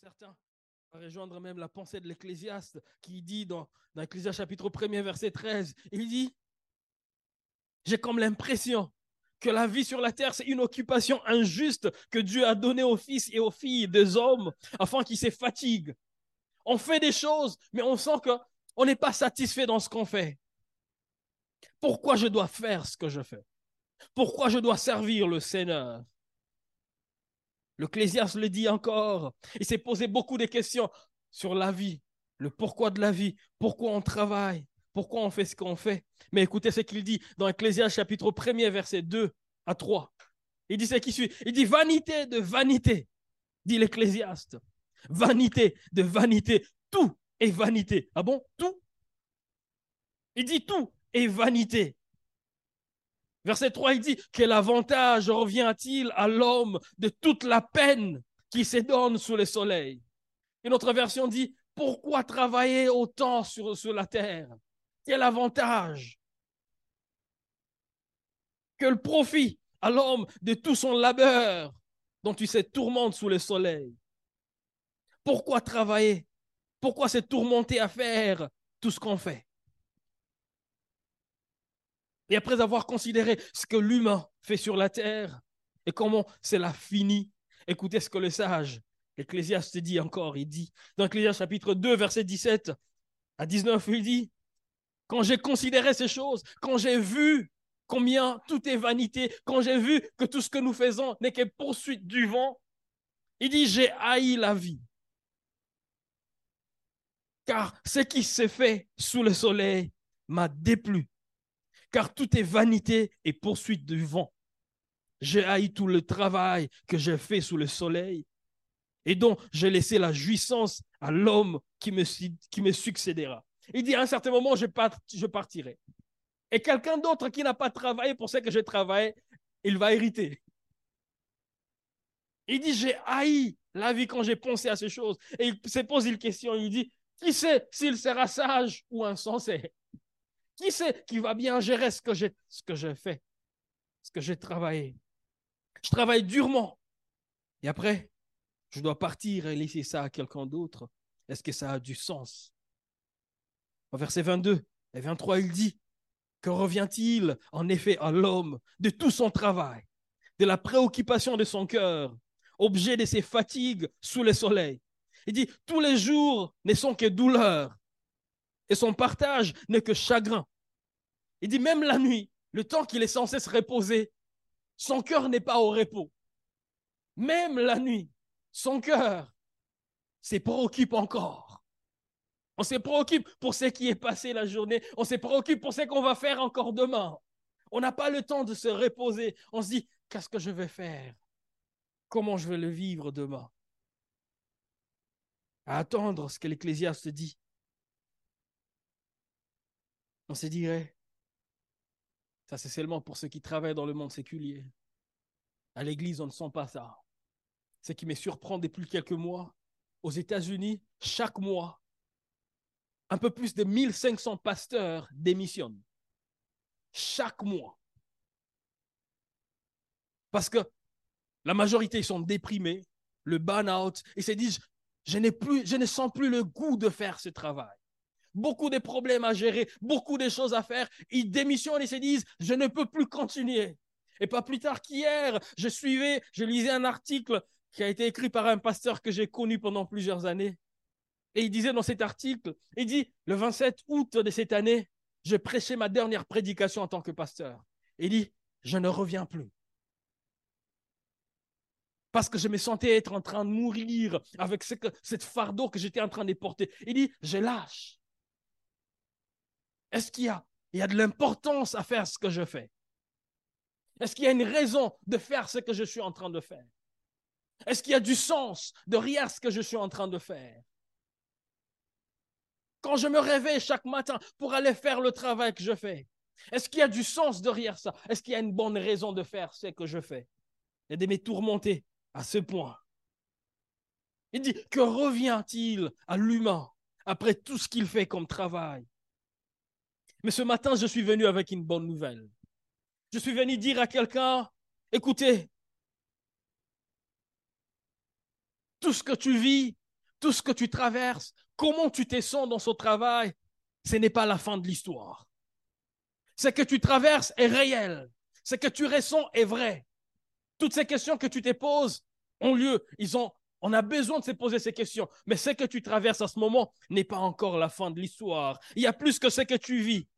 certains, va rejoindre même la pensée de l'Ecclésiaste qui dit dans, dans chapitre 1er verset 13, il dit, j'ai comme l'impression que la vie sur la terre, c'est une occupation injuste que Dieu a donnée aux fils et aux filles des hommes afin qu'ils se fatiguent. On fait des choses, mais on sent qu'on n'est pas satisfait dans ce qu'on fait. Pourquoi je dois faire ce que je fais? Pourquoi je dois servir le Seigneur? L'Ecclésiaste le dit encore. Il s'est posé beaucoup de questions sur la vie, le pourquoi de la vie, pourquoi on travaille, pourquoi on fait ce qu'on fait. Mais écoutez ce qu'il dit dans Ecclésiaste chapitre 1er, verset 2 à 3. Il dit ce qui suit. Il dit vanité de vanité, dit l'Ecclésiaste. Vanité de vanité. Tout est vanité. Ah bon? Tout? Il dit tout est vanité. Verset 3, il dit Quel avantage revient-il à l'homme de toute la peine qui se donne sous le soleil? Une autre version dit Pourquoi travailler autant sur, la terre? Quel avantage Quel profit à l'homme de tout son labeur dont tu se tourmentes sous le soleil? Pourquoi travailler? Pourquoi se tourmenter à faire tout ce qu'on fait? Et après avoir considéré ce que l'humain fait sur la terre et comment cela finit, écoutez ce que le sage, Ecclésiaste dit encore, il dit, dans Ecclésiaste chapitre 2, verset 17 à 19, il dit, quand j'ai considéré ces choses, quand j'ai vu combien tout est vanité, quand j'ai vu que tout ce que nous faisons n'est que poursuite du vent, il dit, j'ai haï la vie. Car ce qui s'est fait sous le soleil m'a déplu. Car tout est vanité et poursuite du vent. J'ai haï tout le travail que j'ai fait sous le soleil et dont j'ai laissé la jouissance à l'homme qui me, succédera. Il dit à un certain moment, je, je partirai. Et quelqu'un d'autre qui n'a pas travaillé pour ce que j'ai travaillé, il va hériter. Il dit, j'ai haï la vie quand j'ai pensé à ces choses. Et il se pose une question, il dit, qui sait s'il sera sage ou insensé Qui sait qui va bien gérer ce que j'ai, fait, ce que j'ai travaillé? Je travaille durement. Et après, je dois partir et laisser ça à quelqu'un d'autre. Est-ce que ça a du sens? Au verset 22 et 23, il dit, que revient-il en effet à l'homme de tout son travail, de la préoccupation de son cœur, objet de ses fatigues sous le soleil? Il dit, tous les jours ne sont que douleur, et son partage n'est que chagrin. Il dit, même la nuit, le temps qu'il est censé se reposer, son cœur n'est pas au repos. Même la nuit, son cœur s'est préoccupe encore. On se préoccupe pour ce qui est passé la journée. On se préoccupe pour ce qu'on va faire encore demain. On n'a pas le temps de se reposer. On se dit, qu'est-ce que je vais faire? Comment je vais le vivre demain? Attendre ce que l'Ecclésiaste dit. On se dirait, ça c'est seulement pour ceux qui travaillent dans le monde séculier. À l'église, on ne sent pas ça. Ce qui me surprend depuis quelques mois, aux États-Unis, chaque mois, un peu plus de 1500 pasteurs démissionnent chaque mois. Parce que la majorité sont déprimés, le burn-out, et se disent, je, ne sens plus le goût de faire ce travail. Beaucoup de problèmes à gérer, beaucoup de choses à faire. Ils démissionnent et se disent, je ne peux plus continuer. Et pas plus tard qu'hier, je suivais, je lisais un article qui a été écrit par un pasteur que j'ai connu pendant plusieurs années. Et il disait dans cet article, il dit, le 27 août de cette année, je prêchais ma dernière prédication en tant que pasteur. Il dit, je ne reviens plus. Parce que je me sentais être en train de mourir avec ce fardeau que j'étais en train de porter. Il dit, je lâche. Est-ce qu'il y a, de l'importance à faire ce que je fais? Est-ce qu'il y a une raison de faire ce que je suis en train de faire? Est-ce qu'il y a du sens derrière ce que je suis en train de faire? Quand je me réveille chaque matin pour aller faire le travail que je fais Est-ce qu'il y a du sens derrière ça? Est-ce qu'il y a une bonne raison de faire ce que je fais? Et de me tourmenter à ce point. Il dit, que revient-il à l'humain après tout ce qu'il fait comme travail? Mais ce matin, je suis venu avec une bonne nouvelle. Je suis venu dire à quelqu'un, écoutez, tout ce que tu vis tout ce que tu traverses, comment tu te sens dans ce travail, ce n'est pas la fin de l'histoire. Ce que tu traverses est réel. Ce que tu ressens est vrai. Toutes ces questions que tu te poses ont lieu. Ils ont, on a besoin de se poser ces questions. Mais ce que tu traverses à ce moment n'est pas encore la fin de l'histoire. Il y a plus que ce que tu vis.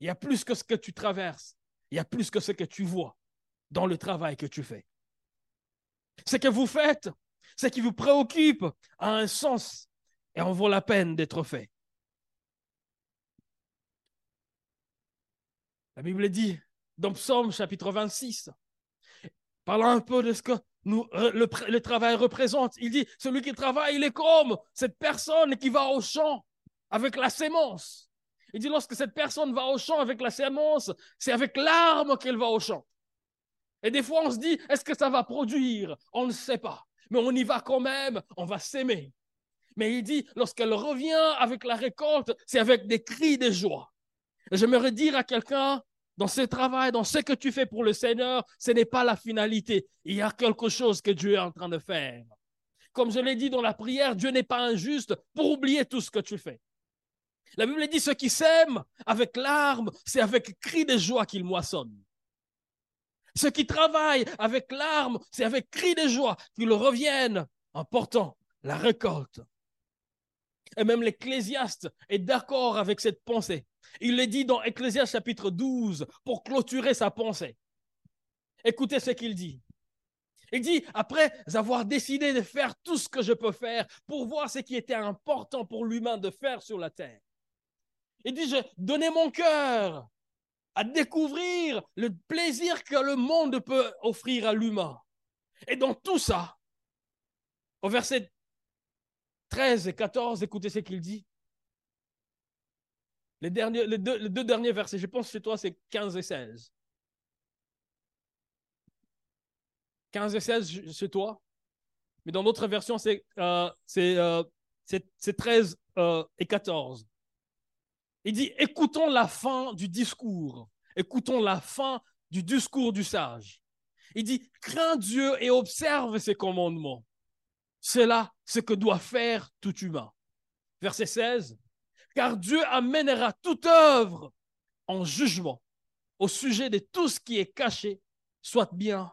Il y a plus que ce que tu traverses. Il y a plus que ce que tu vois dans le travail que tu fais. Ce que vous faites, ce qui vous préoccupe, a un sens et en vaut la peine d'être fait. La Bible dit dans Psaume chapitre 26, parlant un peu de ce que nous, le, travail représente, il dit, celui qui travaille, il est comme cette personne qui va au champ avec la sémence. Il dit, lorsque cette personne va au champ avec la sémence, c'est avec l'arme qu'elle va au champ. Et des fois, on se dit, est-ce que ça va produire? On ne sait pas. Mais on y va quand même, on va s'aimer. Mais il dit, lorsqu'elle revient avec la récolte, c'est avec des cris de joie. J'aimerais dire à quelqu'un, dans ce travail, dans ce que tu fais pour le Seigneur, ce n'est pas la finalité. Il y a quelque chose que Dieu est en train de faire. Comme je l'ai dit dans la prière, Dieu n'est pas injuste pour oublier tout ce que tu fais. La Bible dit, ceux qui s'aiment avec larmes, c'est avec cris de joie qu'ils moissonnent. Ceux qui travaillent avec larmes, c'est avec cris de joie qu'ils reviennent en portant la récolte. Et même l'Ecclésiaste est d'accord avec cette pensée. Il le dit dans Ecclésiaste chapitre 12 pour clôturer sa pensée. Écoutez ce qu'il dit. Il dit, après avoir décidé de faire tout ce que je peux faire pour voir ce qui était important pour l'humain de faire sur la terre, il dit, j'ai donné mon cœur à découvrir le plaisir que le monde peut offrir à l'humain. Et dans tout ça, au verset 13 et 14, écoutez ce qu'il dit. Les, deux, derniers versets, je pense chez toi, c'est 15 et 16. 15 et 16 chez toi. Mais dans d'autres versions, c'est euh, euh, 13 euh, et 14. Il dit, écoutons la fin du discours. Écoutons la fin du discours du sage. Il dit, crains Dieu et observe ses commandements. C'est là ce que doit faire tout humain. Verset 16. Car Dieu amènera toute œuvre en jugement au sujet de tout ce qui est caché, soit bien,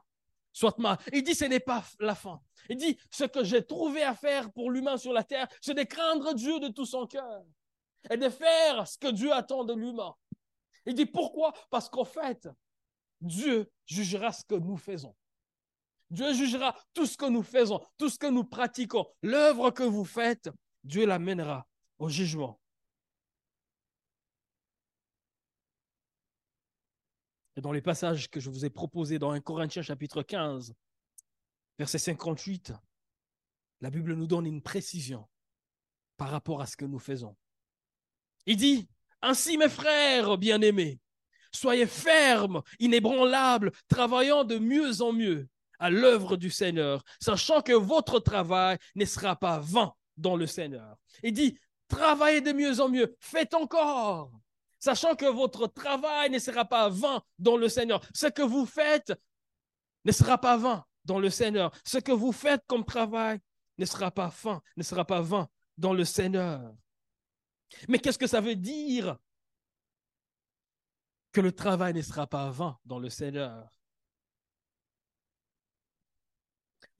soit mal. Il dit, ce n'est pas la fin. Il dit, ce que j'ai trouvé à faire pour l'humain sur la terre, c'est de craindre Dieu de tout son cœur et de faire ce que Dieu attend de l'humain. Il dit pourquoi? Parce qu'en fait, Dieu jugera ce que nous faisons. Dieu jugera tout ce que nous faisons, tout ce que nous pratiquons. L'œuvre que vous faites, Dieu l'amènera au jugement. Et dans les passages que je vous ai proposés dans 1 Corinthiens chapitre 15, verset 58, la Bible nous donne une précision par rapport à ce que nous faisons. Il dit, ainsi mes frères bien-aimés, soyez fermes, inébranlables, travaillant de mieux en mieux à l'œuvre du Seigneur, sachant que votre travail ne sera pas vain dans le Seigneur. Il dit, travaillez de mieux en mieux, faites encore, sachant que votre travail ne sera pas vain dans le Seigneur. Ce que vous faites ne sera pas vain dans le Seigneur. Ce que vous faites comme travail ne sera pas fin, ne sera pas vain dans le Seigneur. Mais qu'est-ce que ça veut dire? Que le travail ne sera pas vain dans le Seigneur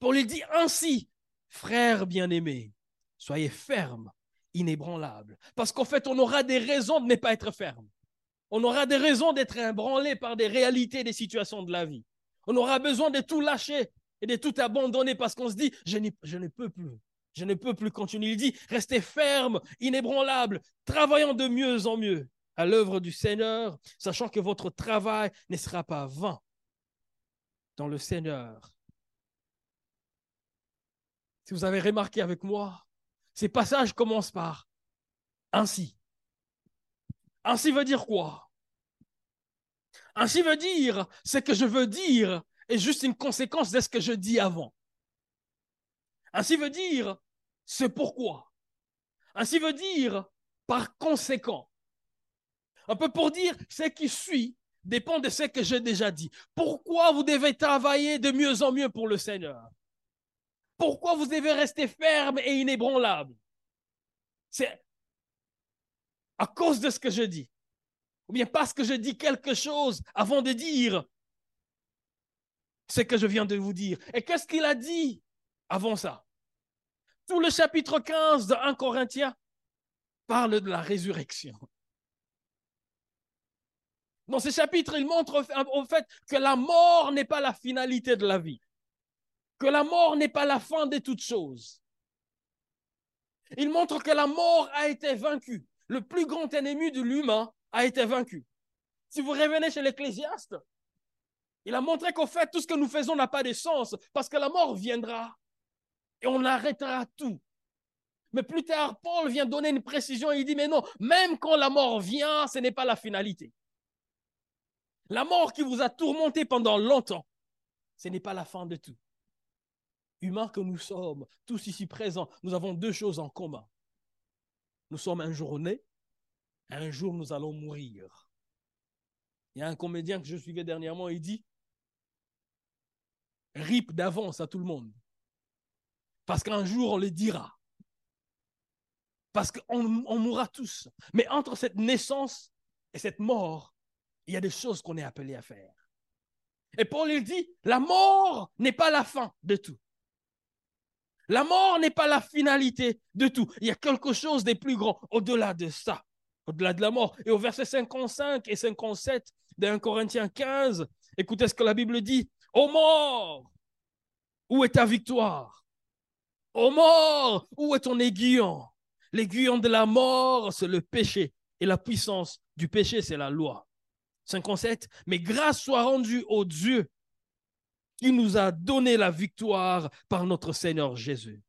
Pour lui dire ainsi, frères bien-aimés, soyez fermes, inébranlables. Parce qu'en fait, on aura des raisons de ne pas être fermes. On aura des raisons d'être ébranlés par des réalités, des situations de la vie. On aura besoin de tout lâcher et de tout abandonner parce qu'on se dit, je, ne peux plus. Je ne peux plus continuer. Il dit, restez ferme, inébranlable, travaillant de mieux en mieux à l'œuvre du Seigneur, sachant que votre travail ne sera pas vain dans le Seigneur. Si vous avez remarqué avec moi, ces passages commencent par ainsi. Ainsi veut dire quoi? Ainsi veut dire ce que je veux dire est juste une conséquence de ce que je dis avant. Ainsi veut dire c'est pourquoi. Ainsi veut dire par conséquent. Un peu pour dire ce qui suit dépend de ce que j'ai déjà dit. Pourquoi vous devez travailler de mieux en mieux pour le Seigneur? Pourquoi vous devez rester ferme et inébranlable? C'est à cause de ce que je dis. Ou bien parce que je dis quelque chose avant de dire ce que je viens de vous dire. Et qu'est-ce qu'il a dit avant ça? Tout le chapitre 15 de 1 Corinthiens parle de la résurrection. Dans ce chapitre, il montre au fait que la mort n'est pas la finalité de la vie, que la mort n'est pas la fin de toutes choses. Il montre que la mort a été vaincue. Le plus grand ennemi de l'humain a été vaincu. Si vous revenez chez l'Ecclésiaste, il a montré qu'au fait, tout ce que nous faisons n'a pas de sens parce que la mort viendra et on arrêtera tout. Mais plus tard, Paul vient donner une précision et il dit, mais non, même quand la mort vient, ce n'est pas la finalité. La mort qui vous a tourmenté pendant longtemps, ce n'est pas la fin de tout. Humains que nous sommes, tous ici présents, nous avons deux choses en commun. Nous sommes un jour nés, un jour nous allons mourir. Il y a un comédien que je suivais dernièrement, il dit Rip d'avance à tout le monde. Parce qu'un jour on le dira. Parce qu'on mourra tous. Mais entre cette naissance et cette mort, il y a des choses qu'on est appelé à faire. Et Paul il dit, la mort n'est pas la fin de tout. La mort n'est pas la finalité de tout. Il y a quelque chose de plus grand au-delà de ça, au-delà de la mort. Et au verset 55 et 57 d'un Corinthiens 15, écoutez ce que la Bible dit. Ô mort, où est ta victoire? Ô mort, où est ton aiguillon? L'aiguillon de la mort, c'est le péché. Et la puissance du péché, c'est la loi. 57, mais grâce soit rendue au Dieu qui nous a donné la victoire par notre Seigneur Jésus.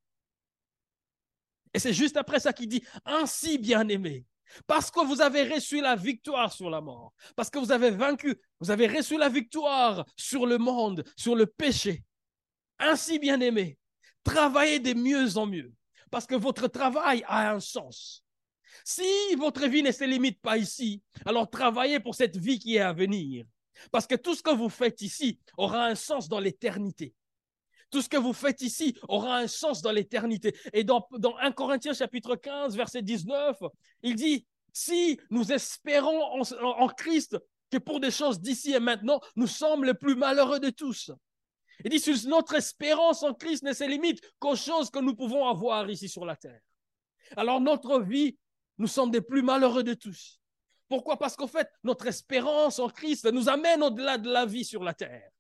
Et c'est juste après ça qu'il dit, ainsi bien aimé, parce que vous avez reçu la victoire sur la mort, parce que vous avez vaincu, vous avez reçu la victoire sur le monde, sur le péché. Ainsi bien aimé, travaillez de mieux en mieux, parce que votre travail a un sens. Si votre vie ne se limite pas ici, alors travaillez pour cette vie qui est à venir. Parce que tout ce que vous faites ici aura un sens dans l'éternité. Tout ce que vous faites ici aura un sens dans l'éternité. Et dans, dans 1 Corinthiens chapitre 15, verset 19, il dit, si nous espérons en, Christ que pour des choses d'ici et maintenant, nous sommes les plus malheureux de tous. Il dit, si notre espérance en Christ ne se limite qu'aux choses que nous pouvons avoir ici sur la terre. Alors notre vie nous sommes des plus malheureux de tous. Pourquoi? Parce qu'en fait, notre espérance en Christ nous amène au-delà de la vie sur la terre.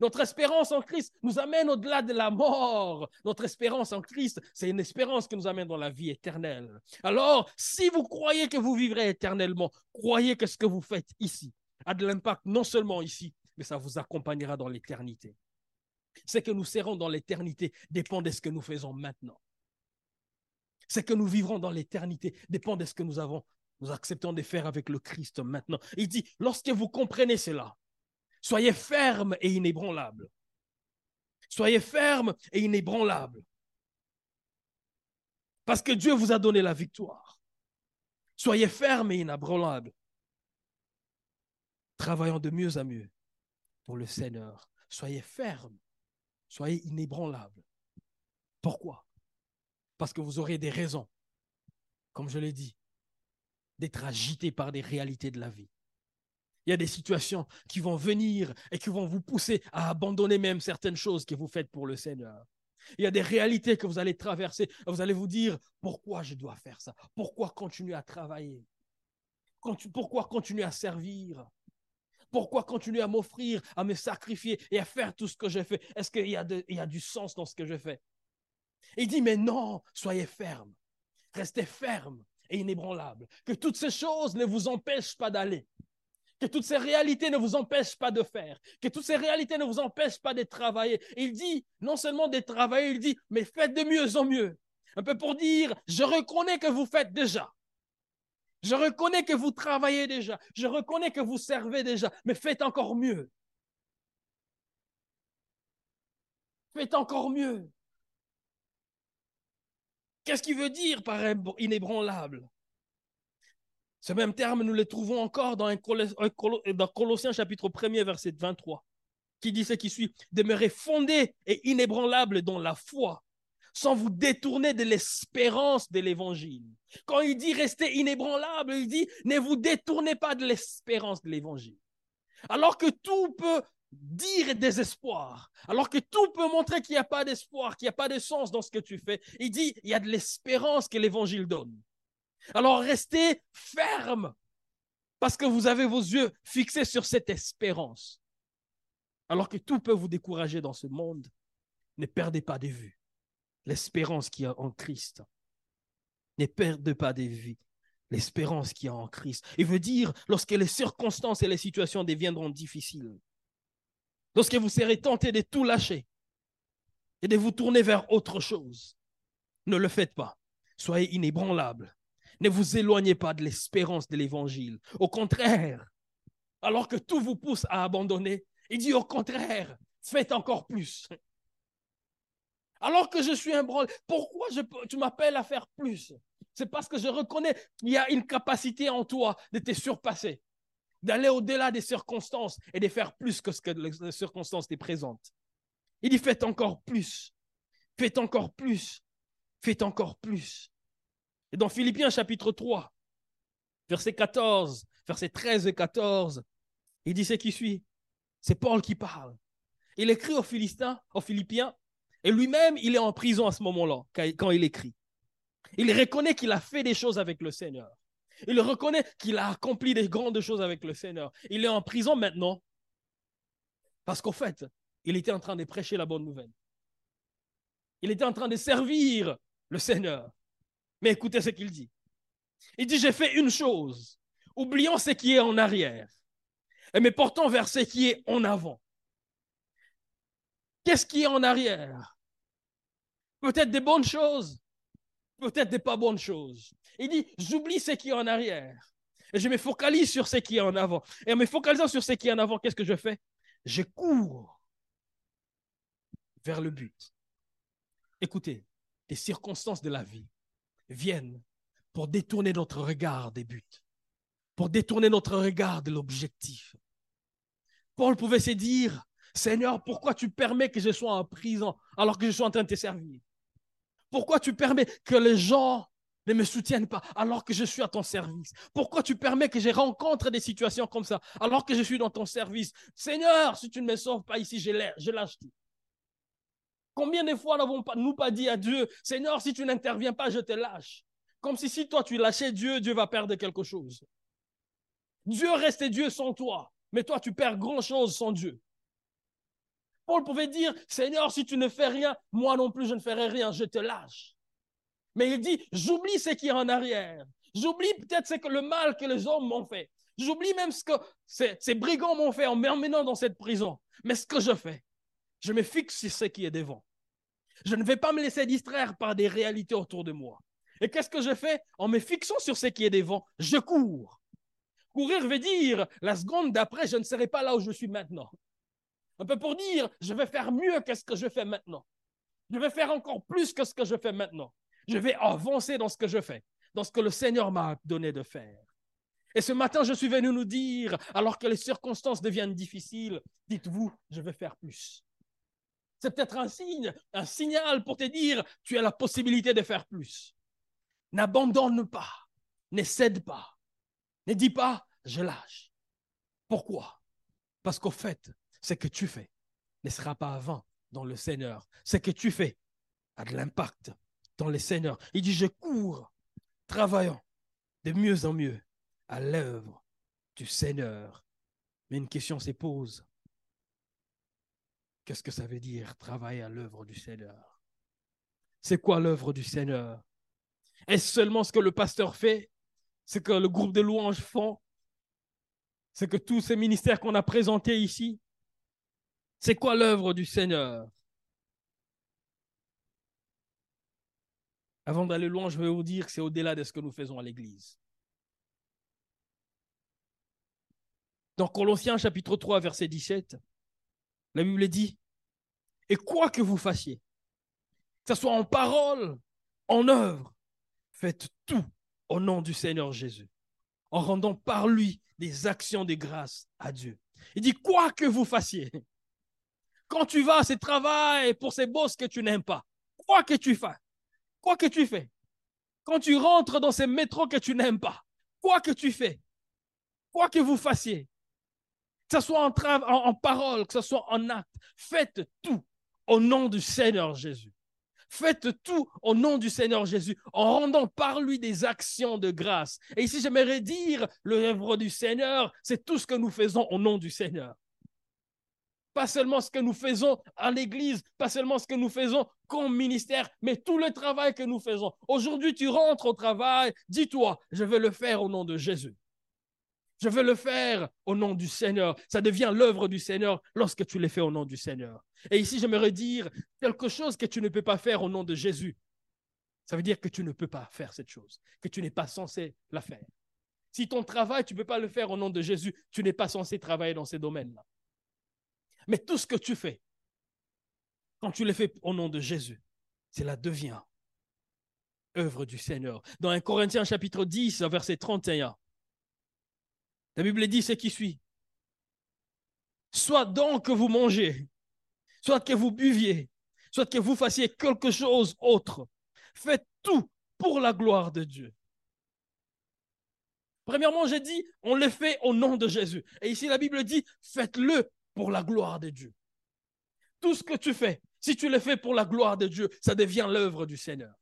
Notre espérance en Christ nous amène au-delà de la mort. Notre espérance en Christ, c'est une espérance qui nous amène dans la vie éternelle. Alors, si vous croyez que vous vivrez éternellement, croyez que ce que vous faites ici a de l'impact non seulement ici, mais ça vous accompagnera dans l'éternité. Ce que nous serons dans l'éternité dépend de ce que nous faisons maintenant. Ce que nous vivrons dans l'éternité dépend de ce que nous avons, nous acceptons de faire avec le Christ maintenant. Il dit, lorsque vous comprenez cela, soyez ferme et inébranlable. Soyez ferme et inébranlable. Parce que Dieu vous a donné la victoire. Soyez ferme et inébranlable. Travaillons de mieux à mieux pour le Seigneur. Soyez ferme. Soyez inébranlable. Pourquoi? Parce que vous aurez des raisons, comme je l'ai dit, d'être agité par des réalités de la vie. Il y a des situations qui vont venir et qui vont vous pousser à abandonner même certaines choses que vous faites pour le Seigneur. Il y a des réalités que vous allez traverser. Vous allez vous dire, pourquoi je dois faire ça? Pourquoi continuer à travailler? Pourquoi continuer à servir? Pourquoi continuer à m'offrir, à me sacrifier et à faire tout ce que je fais? Est-ce qu'il y, y, a du sens dans ce que je fais? Il dit, mais non, soyez ferme. Restez ferme inébranlable. Que toutes ces choses ne vous empêchent pas d'aller. Que toutes ces réalités ne vous empêchent pas de faire. Que toutes ces réalités ne vous empêchent pas de travailler. Il dit, non seulement de travailler, il dit, mais faites de mieux en mieux. Un peu pour dire, je reconnais que vous faites déjà. Je reconnais que vous travaillez déjà. Je reconnais que vous servez déjà. Mais faites encore mieux. Faites encore mieux. Qu'est-ce qu'il veut dire par inébranlable? Ce même terme, nous le trouvons encore dans, Colossiens chapitre 1er, verset 23. qui dit ce qui suit, demeurez fondés et inébranlables dans la foi, sans vous détourner de l'espérance de l'évangile. Quand il dit restez inébranlable, il dit ne vous détournez pas de l'espérance de l'évangile. Alors que tout peut dire désespoir, alors que tout peut montrer qu'il n'y a pas d'espoir, qu'il n'y a pas de sens dans ce que tu fais, il dit il y a de l'espérance que l'évangile donne. Alors restez ferme parce que vous avez vos yeux fixés sur cette espérance. Alors que tout peut vous décourager dans ce monde, ne perdez pas de vue l'espérance qui y a en Christ. Ne perdez pas de vue l'espérance qui y a en Christ. Il veut dire, lorsque les circonstances et les situations deviendront difficiles, lorsque vous serez tenté de tout lâcher et de vous tourner vers autre chose, ne le faites pas. Soyez inébranlables. Ne vous éloignez pas de l'espérance de l'évangile. Au contraire, alors que tout vous pousse à abandonner, il dit au contraire, faites encore plus. Alors que je suis un branle, pourquoi tu m'appelles à faire plus? C'est parce que je reconnais qu'il y a une capacité en toi de te surpasser, d'aller au-delà des circonstances et de faire plus que ce que les circonstances te présentent. Il dit faites encore plus, faites encore plus, faites encore plus. Et dans Philippiens chapitre 3, verset 14, verset 13 et 14, il dit ce qui suit. C'est Paul qui parle. Il écrit aux Philistins, aux Philippiens, et lui-même, il est en prison à ce moment-là, quand il écrit. Il reconnaît qu'il a fait des choses avec le Seigneur. Il reconnaît qu'il a accompli des grandes choses avec le Seigneur. Il est en prison maintenant parce qu'au fait, il était en train de prêcher la bonne nouvelle. Il était en train de servir le Seigneur. Mais écoutez ce qu'il dit. Il dit, j'ai fait une chose, oubliant ce qui est en arrière, et me portant vers ce qui est en avant. Qu'est-ce qui est en arrière? Peut-être des bonnes choses, peut-être des pas bonnes choses. Il dit, j'oublie ce qui est en arrière et je me focalise sur ce qui est en avant. Et en me focalisant sur ce qui est en avant, qu'est-ce que je fais? Je cours vers le but. Écoutez, les circonstances de la vie viennent pour détourner notre regard des buts, pour détourner notre regard de l'objectif. Paul pouvait se dire, Seigneur, pourquoi tu permets que je sois en prison alors que je suis en train de te servir? Pourquoi tu permets que les gens ne me soutiennent pas alors que je suis à ton service Pourquoi tu permets que je rencontre des situations comme ça alors que je suis dans ton service? Seigneur, si tu ne me sauves pas ici, je lâche tout. Combien de fois n'avons-nous pas dit à Dieu, Seigneur, si tu n'interviens pas, je te lâche Comme si si toi tu lâchais Dieu, Dieu va perdre quelque chose. Dieu reste Dieu sans toi, mais toi tu perds grand-chose sans Dieu. Paul pouvait dire, Seigneur, si tu ne fais rien, moi non plus je ne ferai rien, je te lâche. Mais il dit, j'oublie ce qui est en arrière. J'oublie peut-être le mal que les hommes m'ont fait. J'oublie même ce que ces, brigands m'ont fait en m'emmenant dans cette prison. Mais ce que je fais, je me fixe sur ce qui est devant. Je ne vais pas me laisser distraire par des réalités autour de moi. Et qu'est-ce que je fais? En me fixant sur ce qui est devant, je cours. Courir veut dire, la seconde d'après, je ne serai pas là où je suis maintenant. Un peu pour dire, je vais faire mieux que ce que je fais maintenant. Je vais faire encore plus que ce que je fais maintenant. Je vais avancer dans ce que je fais, dans ce que le Seigneur m'a donné de faire. Et ce matin, je suis venu nous dire, alors que les circonstances deviennent difficiles, dites-vous, je vais faire plus. C'est peut-être un signe, un signal pour te dire, tu as la possibilité de faire plus. N'abandonne pas, ne cède pas, ne dis pas, je lâche. Pourquoi? Parce qu'au fait, ce que tu fais ne sera pas avant dans le Seigneur. Ce que tu fais a de l'impact dans le Seigneur. Il dit, je cours, travaillant de mieux en mieux à l'œuvre du Seigneur. Mais une question se pose. Qu'est-ce que ça veut dire travailler à l'œuvre du Seigneur? C'est quoi l'œuvre du Seigneur? Est-ce seulement ce que le pasteur fait? Ce que le groupe de louanges font? C'est que tous ces ministères qu'on a présentés ici? C'est quoi l'œuvre du Seigneur? Avant d'aller loin, je vais vous dire que c'est au-delà de ce que nous faisons à l'Église. Dans Colossiens chapitre 3, verset 17, la Bible dit, et quoi que vous fassiez, que ce soit en parole, en œuvre, faites tout au nom du Seigneur Jésus, en rendant par lui des actions de grâce à Dieu. Il dit, quoi que vous fassiez, Quand tu vas à ce travail pour ces boss que tu n'aimes pas, quoi que tu fasses, quoi que tu fais, quand tu rentres dans ces métros que tu n'aimes pas, quoi que tu fais, quoi que vous fassiez, que ce soit en, en, en parole, que ce soit en acte, faites tout au nom du Seigneur Jésus. Faites tout au nom du Seigneur Jésus en rendant par lui des actions de grâce. Et ici, j'aimerais dire, l'œuvre du Seigneur, c'est tout ce que nous faisons au nom du Seigneur. Pas seulement ce que nous faisons à l'église, pas seulement ce que nous faisons comme ministère, mais tout le travail que nous faisons. Aujourd'hui, tu rentres au travail, dis-toi, je vais le faire au nom de Jésus. Je veux le faire au nom du Seigneur. Ça devient l'œuvre du Seigneur lorsque tu le fais au nom du Seigneur. Et ici, j'aimerais dire quelque chose que tu ne peux pas faire au nom de Jésus. Ça veut dire que tu ne peux pas faire cette chose, que tu n'es pas censé la faire. Si ton travail, tu ne peux pas le faire au nom de Jésus, tu n'es pas censé travailler dans ces domaines-là. Mais tout ce que tu fais, quand tu le fais au nom de Jésus, cela devient œuvre du Seigneur. Dans 1 Corinthiens chapitre 10, verset 31, la Bible dit ce qui suit. Soit donc que vous mangez, soit que vous buviez, soit que vous fassiez quelque chose autre. Faites tout pour la gloire de Dieu. Premièrement, j'ai dit, on le fait au nom de Jésus. Et ici, la Bible dit, faites-le pour la gloire de Dieu. Tout ce que tu fais, si tu le fais pour la gloire de Dieu, ça devient l'œuvre du Seigneur.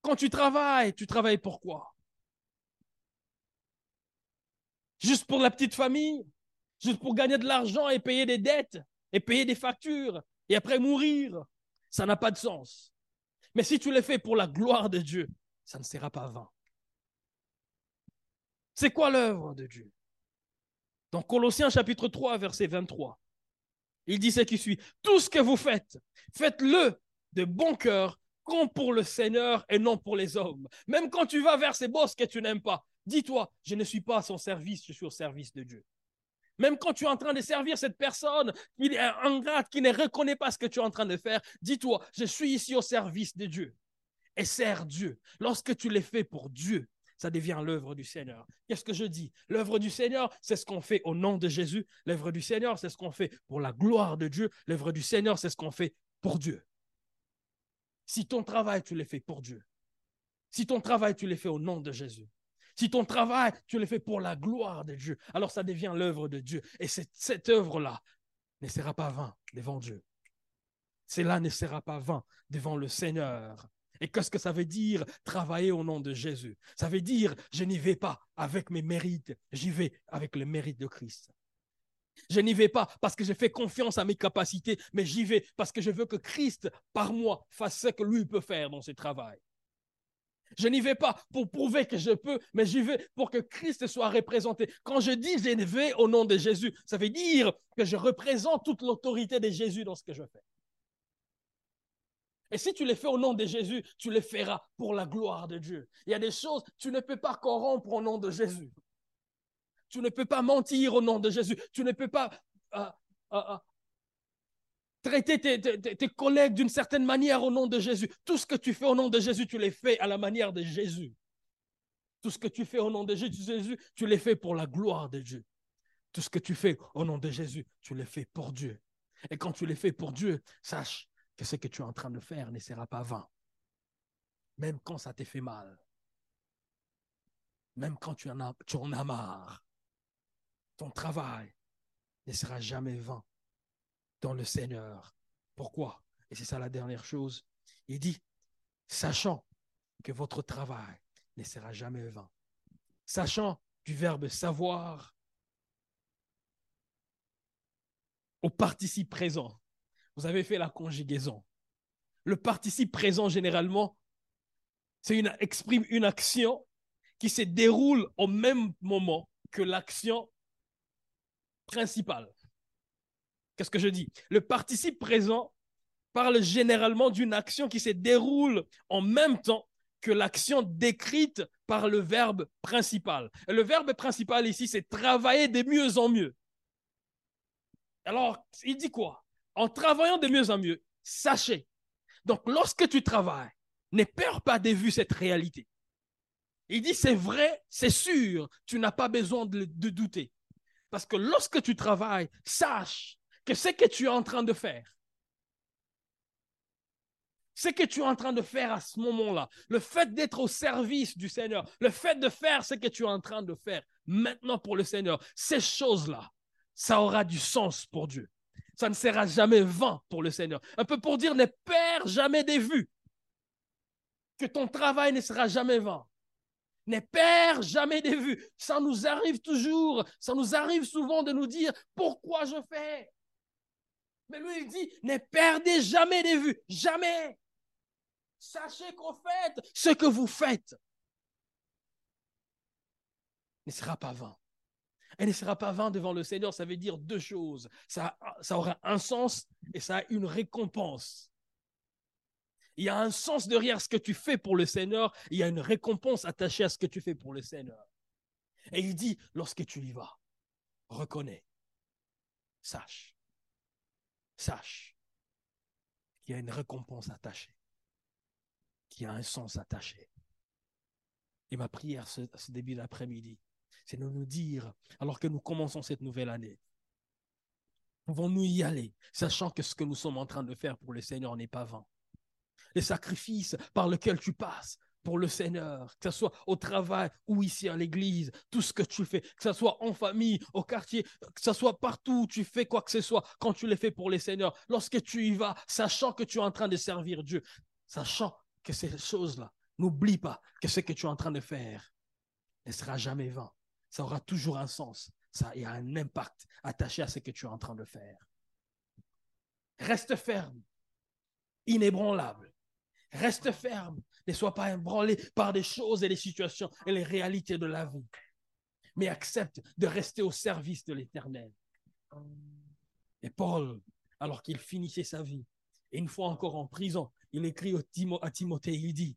Quand tu travailles, tu travailles pour quoi? Juste pour la petite famille? Juste pour gagner de l'argent et payer des dettes et payer des factures et après mourir? Ça n'a pas de sens. Mais si tu le fais pour la gloire de Dieu, ça ne sera pas vain. C'est quoi l'œuvre de Dieu? Dans Colossiens chapitre 3, verset 23, il dit ce qui suit. Tout ce que vous faites, faites-le de bon cœur, comme pour le Seigneur et non pour les hommes. Même quand tu vas vers ces bosses que tu n'aimes pas, Dis-toi, je ne suis pas à son service, je suis au service de Dieu. Même quand tu es en train de servir cette personne qui est ingrate, qui ne reconnaît pas ce que tu es en train de faire, dis-toi, je suis ici au service de Dieu. Et sers Dieu. Lorsque tu l'es fait pour Dieu, ça devient l'œuvre du Seigneur. Qu'est-ce que je dis? L'œuvre du Seigneur, c'est ce qu'on fait au nom de Jésus. L'œuvre du Seigneur, c'est ce qu'on fait pour la gloire de Dieu. L'œuvre du Seigneur, c'est ce qu'on fait pour Dieu. Si ton travail, tu l'es fait pour Dieu. Si ton travail, tu l'es fait au nom de Jésus. Si ton travail, tu le fais pour la gloire de Dieu, alors ça devient l'œuvre de Dieu. Et cette, cette œuvre-là ne sera pas vain devant Dieu. Cela ne sera pas vain devant le Seigneur. Et qu'est-ce que ça veut dire travailler au nom de Jésus? Ça veut dire je n'y vais pas avec mes mérites, j'y vais avec le mérite de Christ. Je n'y vais pas parce que je fais confiance à mes capacités, mais j'y vais parce que je veux que Christ, par moi, fasse ce que lui peut faire dans ce travail. Je n'y vais pas pour prouver que je peux, mais j'y vais pour que Christ soit représenté. Quand je dis je vais au nom de Jésus, ça veut dire que je représente toute l'autorité de Jésus dans ce que je fais. Et si tu les fais au nom de Jésus, tu les feras pour la gloire de Dieu. Il y a des choses, tu ne peux pas corrompre au nom de Jésus. Tu ne peux pas mentir au nom de Jésus. Tu ne peux pas euh, euh, euh, traiter tes, collègues d'une certaine manière au nom de Jésus. Tout ce que tu fais au nom de Jésus, tu les fais à la manière de Jésus. Tout ce que tu fais au nom de Jésus, tu les fais pour la gloire de Dieu. Tout ce que tu fais au nom de Jésus, tu les fais pour Dieu. Et quand tu les fais pour Dieu, sache que ce que tu es en train de faire ne sera pas vain. Même quand ça t'est fait mal. Même quand tu en as, tu en as marre. Ton travail ne sera jamais vain dans le Seigneur. Pourquoi? Et c'est ça la dernière chose. Il dit, sachant que votre travail ne sera jamais vain. Sachant du verbe savoir au participe présent. Vous avez fait la conjugaison. Le participe présent, généralement, c'est exprime une action qui se déroule au même moment que l'action principale. Qu'est-ce que je dis? Le participe présent parle généralement d'une action qui se déroule en même temps que l'action décrite par le verbe principal. Le verbe principal ici, c'est travailler de mieux en mieux. Alors, il dit quoi? En travaillant de mieux en mieux, sachez. Donc, lorsque tu travailles, ne perds pas de vue cette réalité. Il dit, c'est vrai, c'est sûr, tu n'as pas besoin de, de douter. Parce que lorsque tu travailles, sache que ce que tu es en train de faire, ce que tu es en train de faire à ce moment-là, le fait d'être au service du Seigneur, le fait de faire ce que tu es en train de faire maintenant pour le Seigneur, ces choses-là, ça aura du sens pour Dieu. Ça ne sera jamais vain pour le Seigneur. Un peu pour dire, ne perds jamais des vues. Que ton travail ne sera jamais vain. Ne perds jamais des vues. Ça nous arrive toujours, ça nous arrive souvent de nous dire, pourquoi je fais? Mais lui, il dit, ne perdez jamais des vues. Jamais. Sachez qu'en fait, ce que vous faites ne sera pas vain. Elle ne sera pas vain devant le Seigneur. Ça veut dire deux choses. Ça, aura un sens et ça a une récompense. Il y a un sens derrière ce que tu fais pour le Seigneur. Il y a une récompense attachée à ce que tu fais pour le Seigneur. Et il dit, lorsque tu y vas, reconnais, sache, sache qu'il y a une récompense attachée qui a un sens attaché. Et ma prière ce, ce début d'après-midi, c'est de nous dire, alors que nous commençons cette nouvelle année, pouvons-nous y aller, sachant que ce que nous sommes en train de faire pour le Seigneur n'est pas vain. Les sacrifices par lesquels tu passes pour le Seigneur, que ce soit au travail ou ici à l'église, tout ce que tu fais, que ce soit en famille, au quartier, que ce soit partout où tu fais quoi que ce soit, quand tu les fais pour le Seigneur, lorsque tu y vas, sachant que tu es en train de servir Dieu, sachant que ces choses-là, n'oublie pas que ce que tu es en train de faire ne sera jamais vain. Ça aura toujours un sens. Ça a un impact attaché à ce que tu es en train de faire. Reste ferme, inébranlable. Reste ferme. Ne sois pas ébranlé par des choses et des situations et les réalités de la vie. Mais accepte de rester au service de l'éternel. Et Paul, alors qu'il finissait sa vie, et une fois encore en prison, il écrit à Timothée, il dit,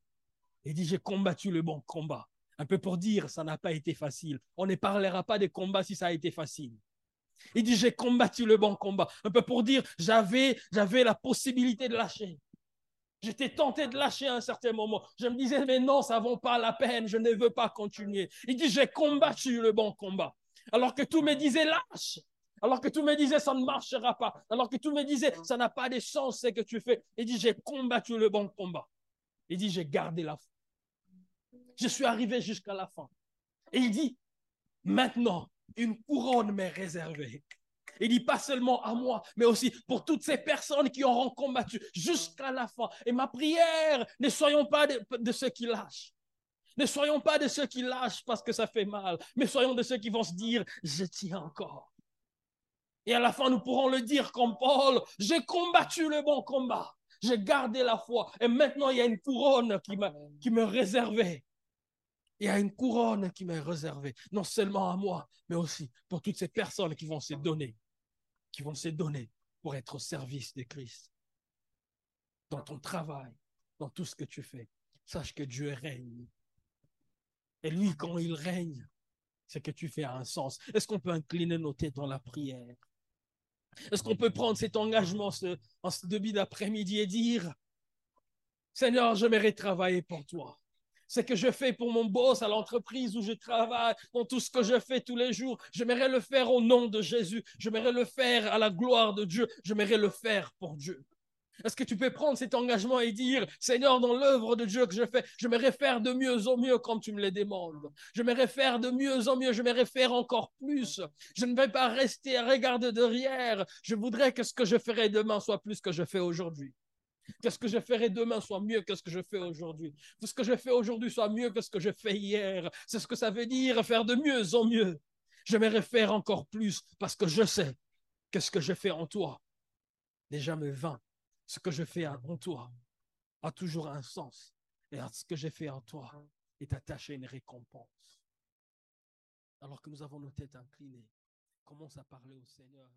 il dit, j'ai combattu le bon combat. Un peu pour dire, ça n'a pas été facile. On ne parlera pas des combats si ça a été facile. Il dit, j'ai combattu le bon combat. Un peu pour dire, j'avais, j'avais la possibilité de lâcher. J'étais tenté de lâcher à un certain moment. Je me disais, mais non, ça ne vaut pas la peine, je ne veux pas continuer. Il dit, j'ai combattu le bon combat. Alors que tout me disait, lâche. Alors que tout me disait, ça ne marchera pas. Alors que tout me disait, ça n'a pas de sens ce que tu fais. Il dit, j'ai combattu le bon combat. Il dit, j'ai gardé la foi. Je suis arrivé jusqu'à la fin. Et il dit, maintenant, une couronne m'est réservée. Il dit pas seulement à moi, mais aussi pour toutes ces personnes qui auront combattu jusqu'à la fin. Et ma prière, ne soyons pas de, ceux qui lâchent. Ne soyons pas de ceux qui lâchent parce que ça fait mal, mais soyons de ceux qui vont se dire, je tiens encore. Et à la fin, nous pourrons le dire comme Paul, j'ai combattu le bon combat, j'ai gardé la foi, et maintenant il y a une couronne qui qui me réservait. Il y a une couronne qui m'est réservée, non seulement à moi, mais aussi pour toutes ces personnes qui vont se donner, qui vont se donner pour être au service de Christ. Dans ton travail, dans tout ce que tu fais, sache que Dieu règne. Et lui, quand il règne, ce que tu fais a un sens. Est-ce qu'on peut incliner nos têtes dans la prière? Est-ce qu'on peut prendre cet engagement en ce début d'après-midi et dire, Seigneur, j'aimerais travailler pour toi. Ce que je fais pour mon boss à l'entreprise où je travaille, dans tout ce que je fais tous les jours, j'aimerais le faire au nom de Jésus. J'aimerais le faire à la gloire de Dieu. J'aimerais le faire pour Dieu. Est-ce que tu peux prendre cet engagement et dire, Seigneur, dans l'œuvre de Dieu que je fais, je j'aimerais faire de mieux en mieux comme tu me le demandes. J'aimerais faire de mieux en mieux, j'aimerais faire encore plus. Je ne vais pas rester à regarder derrière. Je voudrais que ce que je ferai demain soit plus que je fais aujourd'hui. Que ce que je ferai demain soit mieux que ce que je fais aujourd'hui. Que ce que je fais aujourd'hui soit mieux que ce que je fais hier. C'est ce que ça veut dire, faire de mieux en mieux. J'aimerais faire encore plus parce que je sais que ce que je fais en toi n'est jamais vain ce que je fais en toi a toujours un sens. Et ce que j'ai fait en toi est attaché une récompense. Alors que nous avons nos têtes inclinées, commence à parler au Seigneur.